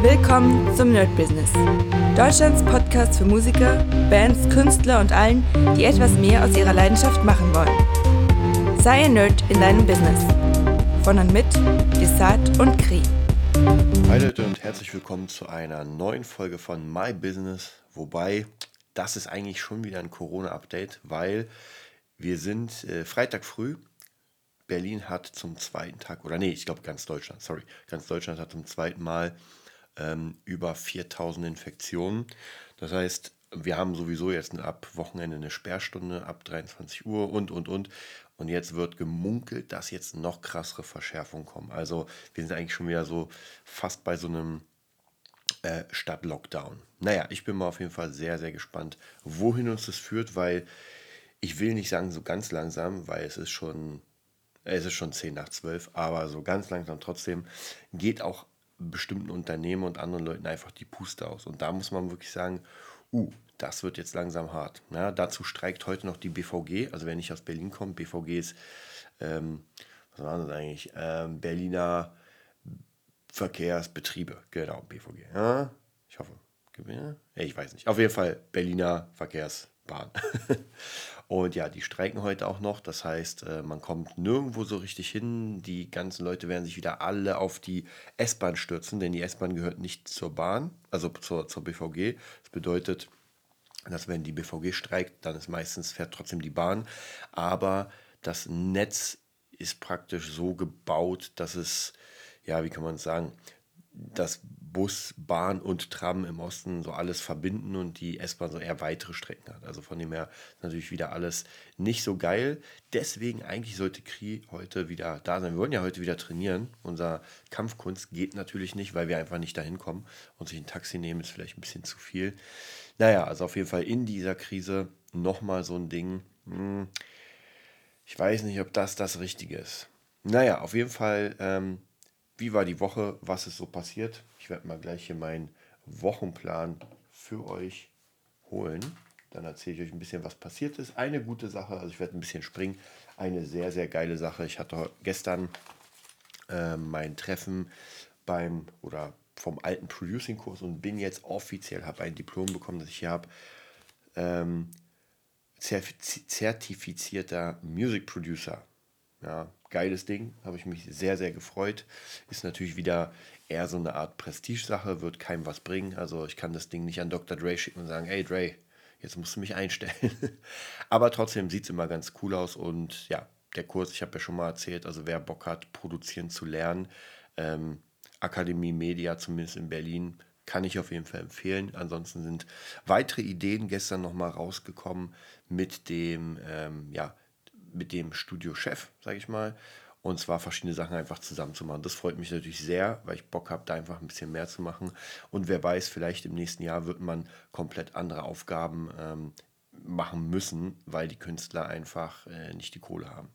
Willkommen zum Nerd Business. Deutschlands Podcast für Musiker, Bands, Künstler und allen, die etwas mehr aus ihrer Leidenschaft machen wollen. Sei ein Nerd in deinem Business. Von und mit Desart und Kri. Hi Leute und herzlich willkommen zu einer neuen Folge von My Business. Wobei, das ist eigentlich schon wieder ein Corona-Update, weil wir sind äh, Freitag früh. Berlin hat zum zweiten Tag, oder nee, ich glaube ganz Deutschland, sorry, ganz Deutschland hat zum zweiten Mal ähm, über 4000 Infektionen. Das heißt, wir haben sowieso jetzt ab Wochenende eine Sperrstunde ab 23 Uhr und, und, und. Und jetzt wird gemunkelt, dass jetzt noch krassere Verschärfungen kommen. Also wir sind eigentlich schon wieder so fast bei so einem äh, Stadt-Lockdown. Naja, ich bin mal auf jeden Fall sehr, sehr gespannt, wohin uns das führt, weil ich will nicht sagen so ganz langsam, weil es ist schon, es ist schon 10 nach 12, aber so ganz langsam trotzdem geht auch bestimmten Unternehmen und anderen Leuten einfach die Puste aus. Und da muss man wirklich sagen, uh, das wird jetzt langsam hart. Ja, dazu streikt heute noch die BVG, also wenn ich aus Berlin komme, BVG ist, ähm, was war das eigentlich? Ähm, Berliner Verkehrsbetriebe, genau, BVG. Ja, ich hoffe, ich weiß nicht. Auf jeden Fall Berliner Verkehrsbahn. Und ja, die streiken heute auch noch. Das heißt, äh, man kommt nirgendwo so richtig hin. Die ganzen Leute werden sich wieder alle auf die S-Bahn stürzen, denn die S-Bahn gehört nicht zur Bahn, also zur, zur BVG. Das bedeutet, dass wenn die BVG streikt, dann ist meistens fährt trotzdem die Bahn. Aber das Netz ist praktisch so gebaut, dass es, ja, wie kann man sagen, dass Bus, Bahn und Tram im Osten so alles verbinden und die S-Bahn so eher weitere Strecken hat. Also von dem her ist natürlich wieder alles nicht so geil. Deswegen eigentlich sollte Kri heute wieder da sein. Wir wollen ja heute wieder trainieren. Unser Kampfkunst geht natürlich nicht, weil wir einfach nicht dahin kommen. Und sich ein Taxi nehmen ist vielleicht ein bisschen zu viel. Naja, also auf jeden Fall in dieser Krise nochmal so ein Ding. Hm, ich weiß nicht, ob das das Richtige ist. Naja, auf jeden Fall ähm, wie war die Woche, was ist so passiert. Ich werde mal gleich hier meinen Wochenplan für euch holen. Dann erzähle ich euch ein bisschen, was passiert ist. Eine gute Sache, also ich werde ein bisschen springen. Eine sehr, sehr geile Sache. Ich hatte gestern äh, mein Treffen beim oder vom alten Producing-Kurs und bin jetzt offiziell, habe ein Diplom bekommen, das ich hier habe. Ähm, zertifizierter Music Producer. Ja, geiles Ding, habe ich mich sehr, sehr gefreut. Ist natürlich wieder eher so eine Art Prestigesache, wird keinem was bringen. Also ich kann das Ding nicht an Dr. Dre schicken und sagen, hey Dre, jetzt musst du mich einstellen. Aber trotzdem sieht es immer ganz cool aus und ja, der Kurs, ich habe ja schon mal erzählt, also wer Bock hat, produzieren zu lernen, ähm, Akademie Media, zumindest in Berlin, kann ich auf jeden Fall empfehlen. Ansonsten sind weitere Ideen gestern nochmal rausgekommen mit dem, ähm, ja, mit dem Studiochef, sage ich mal. Und zwar verschiedene Sachen einfach zusammen zu machen. Das freut mich natürlich sehr, weil ich Bock habe, da einfach ein bisschen mehr zu machen. Und wer weiß, vielleicht im nächsten Jahr wird man komplett andere Aufgaben ähm, machen müssen, weil die Künstler einfach äh, nicht die Kohle haben.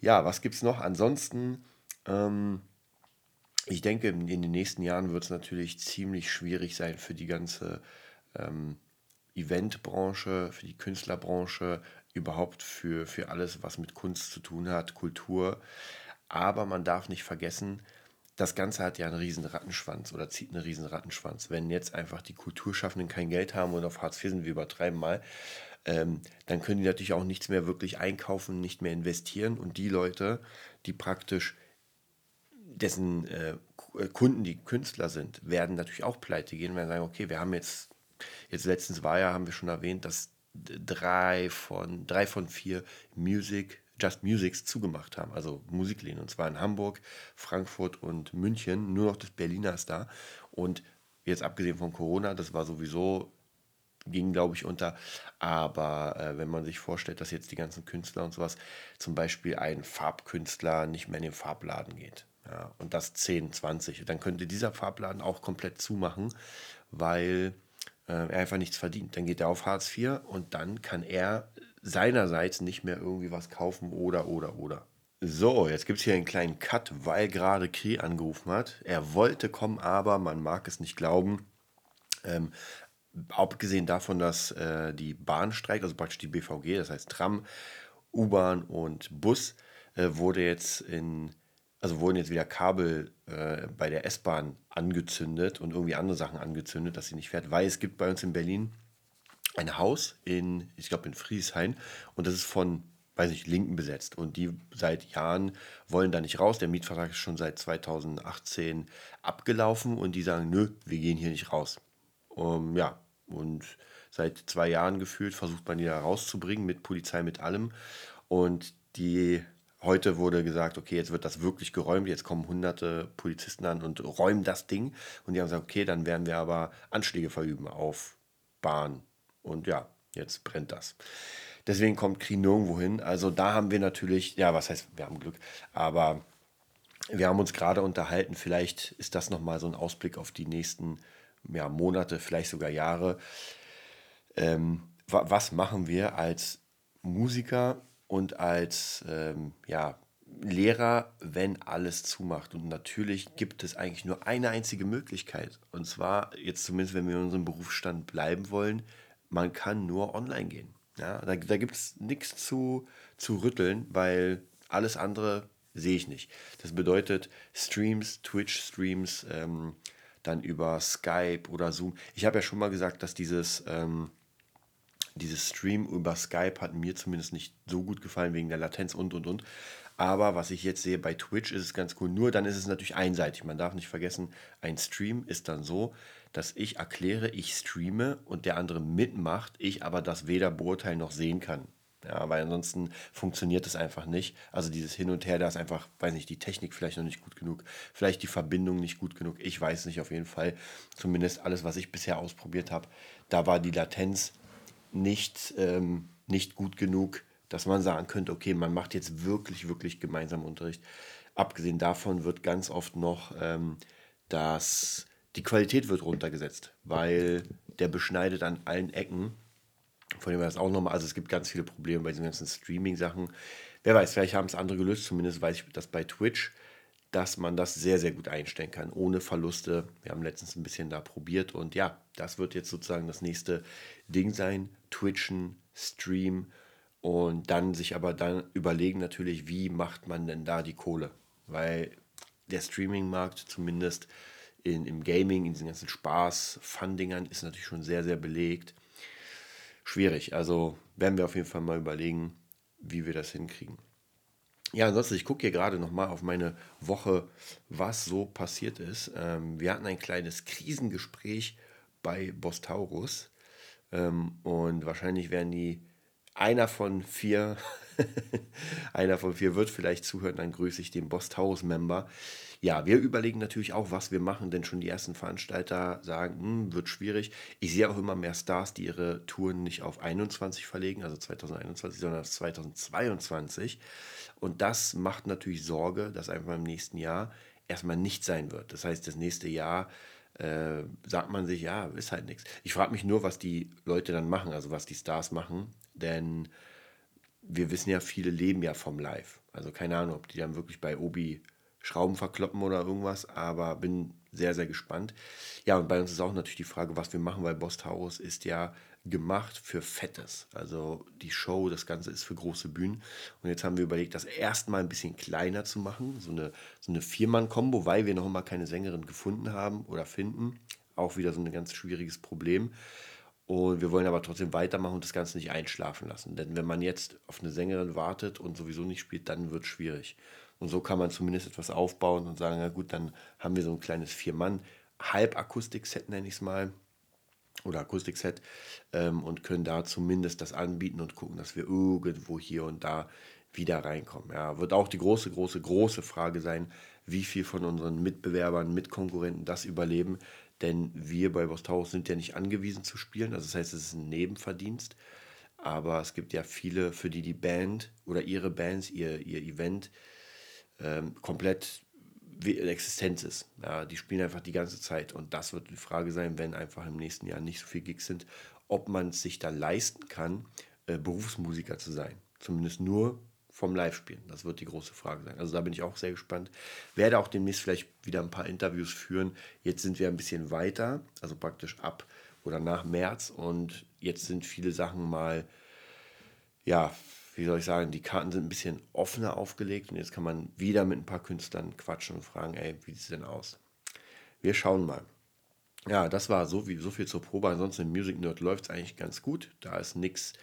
Ja, was gibt es noch? Ansonsten, ähm, ich denke, in den nächsten Jahren wird es natürlich ziemlich schwierig sein für die ganze ähm, Eventbranche, für die Künstlerbranche, überhaupt für, für alles, was mit Kunst zu tun hat, Kultur. Aber man darf nicht vergessen, das Ganze hat ja einen riesen Rattenschwanz oder zieht einen riesen Rattenschwanz. Wenn jetzt einfach die Kulturschaffenden kein Geld haben und auf Hartz IV sind, wir übertreiben mal, ähm, dann können die natürlich auch nichts mehr wirklich einkaufen, nicht mehr investieren. Und die Leute, die praktisch dessen äh, Kunden die Künstler sind, werden natürlich auch pleite gehen, werden sagen, okay, wir haben jetzt, jetzt letztens war ja, haben wir schon erwähnt, dass drei von, drei von vier Music, Just Musics zugemacht haben, also Musikläden. Und zwar in Hamburg, Frankfurt und München. Nur noch das Berliner ist da. Und jetzt abgesehen von Corona, das war sowieso, ging glaube ich unter. Aber äh, wenn man sich vorstellt, dass jetzt die ganzen Künstler und sowas, zum Beispiel ein Farbkünstler nicht mehr in den Farbladen geht. Ja, und das 10, 20. Dann könnte dieser Farbladen auch komplett zumachen, weil er einfach nichts verdient. Dann geht er auf Hartz IV und dann kann er seinerseits nicht mehr irgendwie was kaufen oder, oder, oder. So, jetzt gibt es hier einen kleinen Cut, weil gerade Kri angerufen hat. Er wollte kommen, aber man mag es nicht glauben. Ähm, abgesehen davon, dass äh, die Bahn streikt, also praktisch die BVG, das heißt Tram, U-Bahn und Bus, äh, wurde jetzt in also wurden jetzt wieder Kabel äh, bei der S-Bahn angezündet und irgendwie andere Sachen angezündet, dass sie nicht fährt, weil es gibt bei uns in Berlin ein Haus in, ich glaube in Frieshain und das ist von, weiß nicht, Linken besetzt und die seit Jahren wollen da nicht raus. Der Mietvertrag ist schon seit 2018 abgelaufen und die sagen, nö, wir gehen hier nicht raus. Um, ja, und seit zwei Jahren gefühlt versucht man die da rauszubringen mit Polizei, mit allem und die Heute wurde gesagt, okay, jetzt wird das wirklich geräumt, jetzt kommen hunderte Polizisten an und räumen das Ding. Und die haben gesagt, okay, dann werden wir aber Anschläge verüben auf Bahn. Und ja, jetzt brennt das. Deswegen kommt Krieg nirgendwo hin. Also da haben wir natürlich, ja, was heißt, wir haben Glück, aber wir haben uns gerade unterhalten, vielleicht ist das nochmal so ein Ausblick auf die nächsten ja, Monate, vielleicht sogar Jahre. Ähm, was machen wir als Musiker und als ähm, ja, Lehrer, wenn alles zumacht. Und natürlich gibt es eigentlich nur eine einzige Möglichkeit. Und zwar, jetzt zumindest, wenn wir in unserem Berufsstand bleiben wollen, man kann nur online gehen. Ja, da da gibt es nichts zu, zu rütteln, weil alles andere sehe ich nicht. Das bedeutet Streams, Twitch-Streams, ähm, dann über Skype oder Zoom. Ich habe ja schon mal gesagt, dass dieses ähm, dieses Stream über Skype hat mir zumindest nicht so gut gefallen wegen der Latenz und und und. Aber was ich jetzt sehe bei Twitch ist es ganz cool. Nur dann ist es natürlich einseitig. Man darf nicht vergessen, ein Stream ist dann so, dass ich erkläre, ich streame und der andere mitmacht, ich aber das weder beurteilen noch sehen kann. Ja, weil ansonsten funktioniert es einfach nicht. Also dieses Hin und Her, da ist einfach, weiß nicht, die Technik vielleicht noch nicht gut genug, vielleicht die Verbindung nicht gut genug. Ich weiß nicht auf jeden Fall. Zumindest alles, was ich bisher ausprobiert habe, da war die Latenz nicht, ähm, nicht gut genug, dass man sagen könnte, okay, man macht jetzt wirklich, wirklich gemeinsam Unterricht. Abgesehen davon wird ganz oft noch ähm, dass die Qualität wird runtergesetzt, weil der beschneidet an allen Ecken. Von dem her ist auch nochmal, also es gibt ganz viele Probleme bei diesen ganzen Streaming-Sachen. Wer weiß, vielleicht haben es andere gelöst, zumindest weiß ich das bei Twitch dass man das sehr, sehr gut einstellen kann, ohne Verluste. Wir haben letztens ein bisschen da probiert und ja, das wird jetzt sozusagen das nächste Ding sein. Twitchen, Stream und dann sich aber dann überlegen natürlich, wie macht man denn da die Kohle? Weil der Streaming-Markt zumindest in, im Gaming, in diesen ganzen Spaß-Fun-Dingern ist natürlich schon sehr, sehr belegt. Schwierig, also werden wir auf jeden Fall mal überlegen, wie wir das hinkriegen. Ja, ansonsten, ich gucke hier gerade nochmal auf meine Woche, was so passiert ist. Ähm, wir hatten ein kleines Krisengespräch bei Bostaurus ähm, und wahrscheinlich werden die einer von vier, einer von vier wird vielleicht zuhören, dann grüße ich den Bostaurus-Member. Ja, wir überlegen natürlich auch, was wir machen, denn schon die ersten Veranstalter sagen, hm, wird schwierig. Ich sehe auch immer mehr Stars, die ihre Touren nicht auf 21 verlegen, also 2021, sondern auf 2022. Und das macht natürlich Sorge, dass einfach im nächsten Jahr erstmal nicht sein wird. Das heißt, das nächste Jahr äh, sagt man sich, ja, ist halt nichts. Ich frage mich nur, was die Leute dann machen, also was die Stars machen, denn wir wissen ja, viele leben ja vom Live. Also keine Ahnung, ob die dann wirklich bei Obi Schrauben verkloppen oder irgendwas, aber bin sehr, sehr gespannt. Ja, und bei uns ist auch natürlich die Frage, was wir machen, weil Boss Taurus ist ja gemacht für Fettes. Also die Show, das Ganze ist für große Bühnen. Und jetzt haben wir überlegt, das erstmal ein bisschen kleiner zu machen, so eine, so eine Viermann-Kombo, weil wir noch mal keine Sängerin gefunden haben oder finden. Auch wieder so ein ganz schwieriges Problem. Und wir wollen aber trotzdem weitermachen und das Ganze nicht einschlafen lassen. Denn wenn man jetzt auf eine Sängerin wartet und sowieso nicht spielt, dann wird es schwierig. Und so kann man zumindest etwas aufbauen und sagen, na gut, dann haben wir so ein kleines Vier-Mann-Halbakustik-Set, nenne ich es mal, oder Akustikset ähm, und können da zumindest das anbieten und gucken, dass wir irgendwo hier und da wieder reinkommen. Ja, wird auch die große, große, große Frage sein, wie viel von unseren Mitbewerbern, Mitkonkurrenten das überleben. Denn wir bei Bostaurus sind ja nicht angewiesen zu spielen. Also das heißt, es ist ein Nebenverdienst. Aber es gibt ja viele, für die die Band oder ihre Bands, ihr, ihr Event ähm, komplett Existenz ist. Ja, die spielen einfach die ganze Zeit. Und das wird die Frage sein, wenn einfach im nächsten Jahr nicht so viel Gigs sind, ob man es sich da leisten kann, äh, Berufsmusiker zu sein. Zumindest nur vom Live-Spielen. Das wird die große Frage sein. Also da bin ich auch sehr gespannt. Werde auch demnächst vielleicht wieder ein paar Interviews führen. Jetzt sind wir ein bisschen weiter, also praktisch ab oder nach März. Und jetzt sind viele Sachen mal, ja, wie soll ich sagen, die Karten sind ein bisschen offener aufgelegt und jetzt kann man wieder mit ein paar Künstlern quatschen und fragen, ey, wie sieht es denn aus? Wir schauen mal. Ja, das war so, wie, so viel zur Probe. Ansonsten im Music Nerd läuft es eigentlich ganz gut. Da ist nichts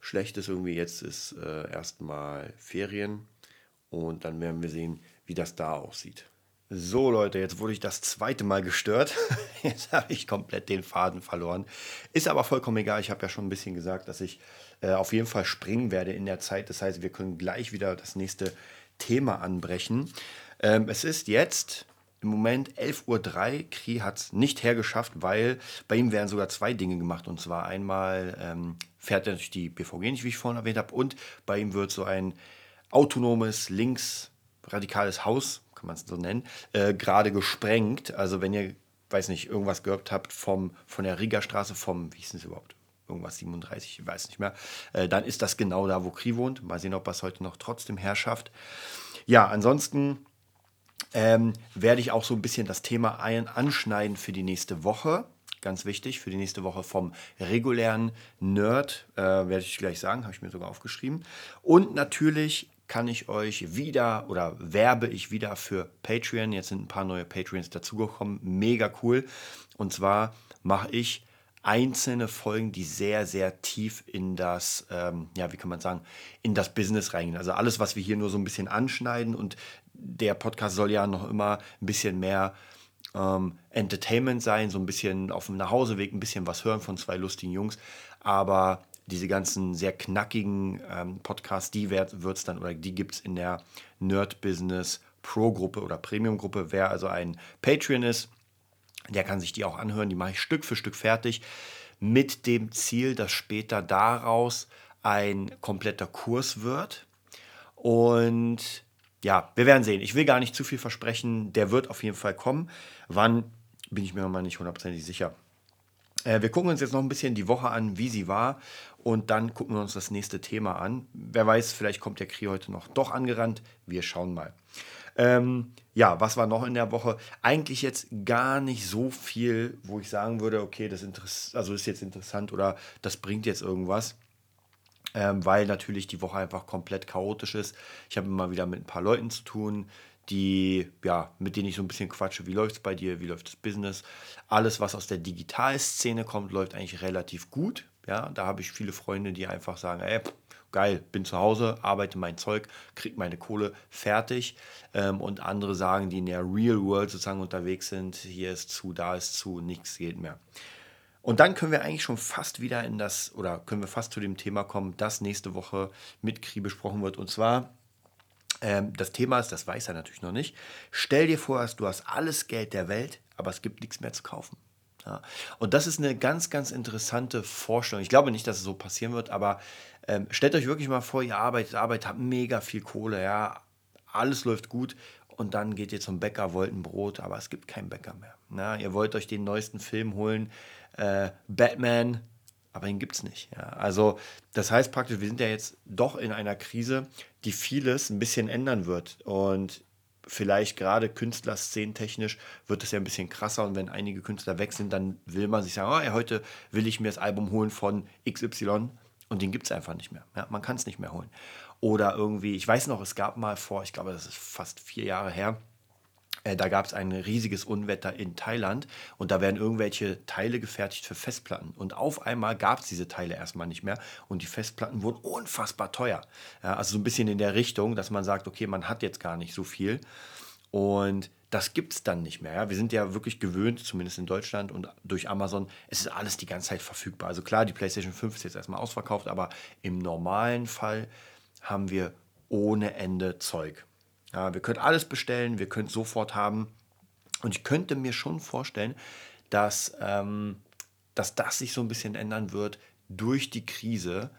Schlechtes irgendwie. Jetzt ist äh, erstmal Ferien und dann werden wir sehen, wie das da aussieht. So Leute, jetzt wurde ich das zweite Mal gestört. Jetzt habe ich komplett den Faden verloren. Ist aber vollkommen egal. Ich habe ja schon ein bisschen gesagt, dass ich äh, auf jeden Fall springen werde in der Zeit. Das heißt, wir können gleich wieder das nächste Thema anbrechen. Ähm, es ist jetzt im Moment 11.03 Uhr. Kri hat es nicht hergeschafft, weil bei ihm werden sogar zwei Dinge gemacht. Und zwar einmal ähm, fährt er durch die BVG nicht, wie ich vorhin erwähnt habe, und bei ihm wird so ein autonomes, linksradikales Haus kann man es so nennen, äh, gerade gesprengt. Also wenn ihr, weiß nicht, irgendwas gehört habt vom, von der Riga-Straße, vom, wie hieß es überhaupt? Irgendwas 37, ich weiß nicht mehr. Äh, dann ist das genau da, wo Kri wohnt. Mal sehen, ob das heute noch trotzdem herrschaft. Ja, ansonsten ähm, werde ich auch so ein bisschen das Thema ein anschneiden für die nächste Woche. Ganz wichtig, für die nächste Woche vom regulären Nerd, äh, werde ich gleich sagen, habe ich mir sogar aufgeschrieben. Und natürlich kann ich euch wieder oder werbe ich wieder für Patreon. Jetzt sind ein paar neue Patreons dazugekommen. Mega cool. Und zwar mache ich einzelne Folgen, die sehr, sehr tief in das, ähm, ja, wie kann man sagen, in das Business reingehen. Also alles, was wir hier nur so ein bisschen anschneiden und der Podcast soll ja noch immer ein bisschen mehr ähm, Entertainment sein, so ein bisschen auf dem Nachhauseweg, ein bisschen was hören von zwei lustigen Jungs. Aber diese ganzen sehr knackigen ähm, Podcasts, die wird es dann oder die gibt es in der Nerd Business Pro Gruppe oder Premium Gruppe. Wer also ein Patreon ist, der kann sich die auch anhören. Die mache ich Stück für Stück fertig mit dem Ziel, dass später daraus ein kompletter Kurs wird. Und ja, wir werden sehen. Ich will gar nicht zu viel versprechen. Der wird auf jeden Fall kommen. Wann bin ich mir mal nicht hundertprozentig sicher. Äh, wir gucken uns jetzt noch ein bisschen die Woche an, wie sie war. Und dann gucken wir uns das nächste Thema an. Wer weiß, vielleicht kommt der Krieg heute noch doch angerannt. Wir schauen mal. Ähm, ja, was war noch in der Woche? Eigentlich jetzt gar nicht so viel, wo ich sagen würde, okay, das ist, also ist jetzt interessant oder das bringt jetzt irgendwas. Ähm, weil natürlich die Woche einfach komplett chaotisch ist. Ich habe immer wieder mit ein paar Leuten zu tun, die, ja, mit denen ich so ein bisschen quatsche, wie läuft es bei dir, wie läuft das Business. Alles, was aus der Digitalszene kommt, läuft eigentlich relativ gut. Ja, da habe ich viele Freunde, die einfach sagen, ey, geil, bin zu Hause, arbeite mein Zeug, kriege meine Kohle fertig. Ähm, und andere sagen, die in der Real World sozusagen unterwegs sind, hier ist zu, da ist zu, nichts geht mehr. Und dann können wir eigentlich schon fast wieder in das, oder können wir fast zu dem Thema kommen, das nächste Woche mit Kri besprochen wird. Und zwar ähm, das Thema ist, das weiß er natürlich noch nicht. Stell dir vor, du hast alles Geld der Welt, aber es gibt nichts mehr zu kaufen. Ja. Und das ist eine ganz, ganz interessante Vorstellung. Ich glaube nicht, dass es so passieren wird, aber ähm, stellt euch wirklich mal vor, ihr arbeitet, arbeitet, habt mega viel Kohle, ja, alles läuft gut und dann geht ihr zum Bäcker, wollt ein Brot, aber es gibt keinen Bäcker mehr. Na, ihr wollt euch den neuesten Film holen, äh, Batman, aber ihn gibt es nicht. Ja. Also das heißt praktisch, wir sind ja jetzt doch in einer Krise, die vieles ein bisschen ändern wird. Und vielleicht gerade künstlerszenentechnisch wird es ja ein bisschen krasser. Und wenn einige Künstler weg sind, dann will man sich sagen, oh, heute will ich mir das Album holen von XY. Und den gibt es einfach nicht mehr. Ja, man kann es nicht mehr holen. Oder irgendwie, ich weiß noch, es gab mal vor, ich glaube, das ist fast vier Jahre her, äh, da gab es ein riesiges Unwetter in Thailand und da werden irgendwelche Teile gefertigt für Festplatten. Und auf einmal gab es diese Teile erstmal nicht mehr und die Festplatten wurden unfassbar teuer. Ja, also so ein bisschen in der Richtung, dass man sagt, okay, man hat jetzt gar nicht so viel. Und das gibt es dann nicht mehr. Ja? Wir sind ja wirklich gewöhnt, zumindest in Deutschland und durch Amazon, es ist alles die ganze Zeit verfügbar. Also klar, die PlayStation 5 ist jetzt erstmal ausverkauft, aber im normalen Fall haben wir ohne Ende Zeug. Ja, wir können alles bestellen, wir können es sofort haben. Und ich könnte mir schon vorstellen, dass, ähm, dass das sich so ein bisschen ändern wird durch die Krise,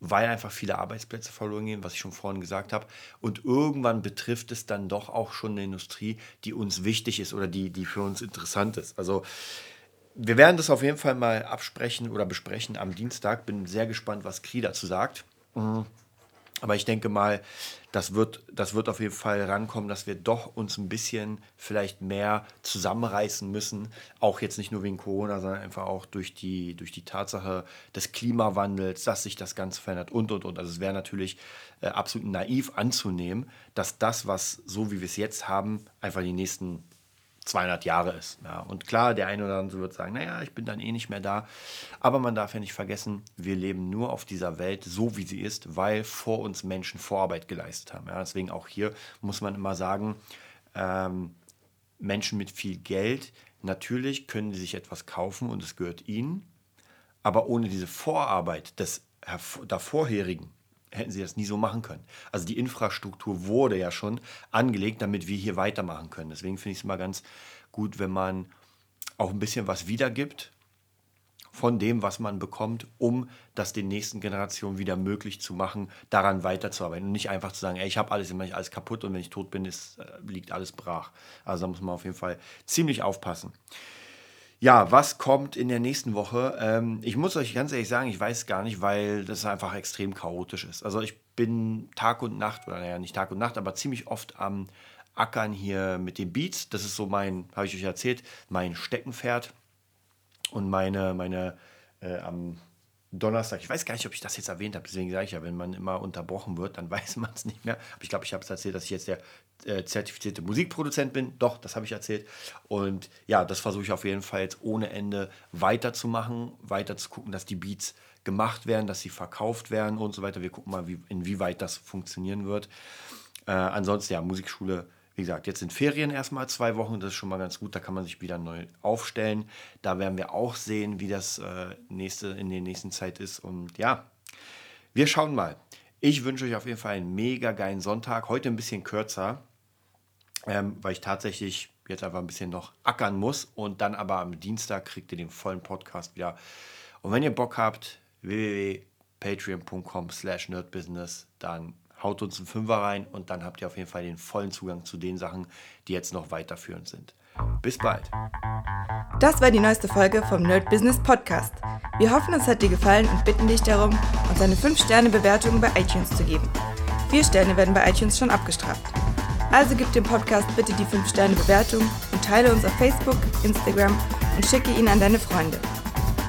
weil einfach viele Arbeitsplätze verloren gehen, was ich schon vorhin gesagt habe. Und irgendwann betrifft es dann doch auch schon eine Industrie, die uns wichtig ist oder die, die für uns interessant ist. Also wir werden das auf jeden Fall mal absprechen oder besprechen am Dienstag. Bin sehr gespannt, was Kri dazu sagt. Mhm. Aber ich denke mal, das wird, das wird auf jeden Fall rankommen, dass wir doch uns ein bisschen vielleicht mehr zusammenreißen müssen. Auch jetzt nicht nur wegen Corona, sondern einfach auch durch die, durch die Tatsache des Klimawandels, dass sich das Ganze verändert und, und, und. Also es wäre natürlich äh, absolut naiv anzunehmen, dass das, was so wie wir es jetzt haben, einfach die nächsten 200 Jahre ist. Ja. Und klar, der eine oder andere wird sagen, naja, ich bin dann eh nicht mehr da. Aber man darf ja nicht vergessen, wir leben nur auf dieser Welt so, wie sie ist, weil vor uns Menschen Vorarbeit geleistet haben. Ja. Deswegen auch hier muss man immer sagen, ähm, Menschen mit viel Geld, natürlich können sie sich etwas kaufen und es gehört ihnen. Aber ohne diese Vorarbeit des davorherigen hätten sie das nie so machen können. Also die Infrastruktur wurde ja schon angelegt, damit wir hier weitermachen können. Deswegen finde ich es immer ganz gut, wenn man auch ein bisschen was wiedergibt von dem, was man bekommt, um das den nächsten Generationen wieder möglich zu machen, daran weiterzuarbeiten und nicht einfach zu sagen, ey, ich habe alles, immer alles kaputt und wenn ich tot bin, ist, äh, liegt alles brach. Also da muss man auf jeden Fall ziemlich aufpassen. Ja, was kommt in der nächsten Woche? Ähm, ich muss euch ganz ehrlich sagen, ich weiß gar nicht, weil das einfach extrem chaotisch ist. Also ich bin Tag und Nacht, oder naja, nicht Tag und Nacht, aber ziemlich oft am Ackern hier mit den Beats. Das ist so mein, habe ich euch erzählt, mein Steckenpferd. Und meine, meine äh, am Donnerstag, ich weiß gar nicht, ob ich das jetzt erwähnt habe, deswegen sage ich ja, wenn man immer unterbrochen wird, dann weiß man es nicht mehr. Aber ich glaube, ich habe es erzählt, dass ich jetzt der äh, zertifizierte Musikproduzent bin. Doch, das habe ich erzählt. Und ja, das versuche ich auf jeden Fall jetzt ohne Ende weiterzumachen, weiter zu gucken, dass die Beats gemacht werden, dass sie verkauft werden und so weiter. Wir gucken mal, wie, inwieweit das funktionieren wird. Äh, ansonsten, ja, Musikschule wie gesagt, jetzt sind Ferien erstmal zwei Wochen, das ist schon mal ganz gut, da kann man sich wieder neu aufstellen. Da werden wir auch sehen, wie das äh, nächste, in der nächsten Zeit ist. Und ja, wir schauen mal. Ich wünsche euch auf jeden Fall einen mega geilen Sonntag. Heute ein bisschen kürzer, ähm, weil ich tatsächlich jetzt einfach ein bisschen noch ackern muss. Und dann aber am Dienstag kriegt ihr den vollen Podcast wieder. Und wenn ihr Bock habt, www.patreon.com slash nerdbusiness, dann haut uns einen Fünfer rein und dann habt ihr auf jeden Fall den vollen Zugang zu den Sachen, die jetzt noch weiterführend sind. Bis bald. Das war die neueste Folge vom Nerd Business Podcast. Wir hoffen, es hat dir gefallen und bitten dich darum, uns eine 5-Sterne-Bewertung bei iTunes zu geben. Vier Sterne werden bei iTunes schon abgestraft. Also gib dem Podcast bitte die 5-Sterne-Bewertung und teile uns auf Facebook, Instagram und schicke ihn an deine Freunde.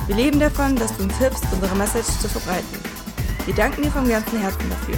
Wir leben davon, dass du uns hilfst, unsere Message zu verbreiten. Wir danken dir vom ganzen Herzen dafür.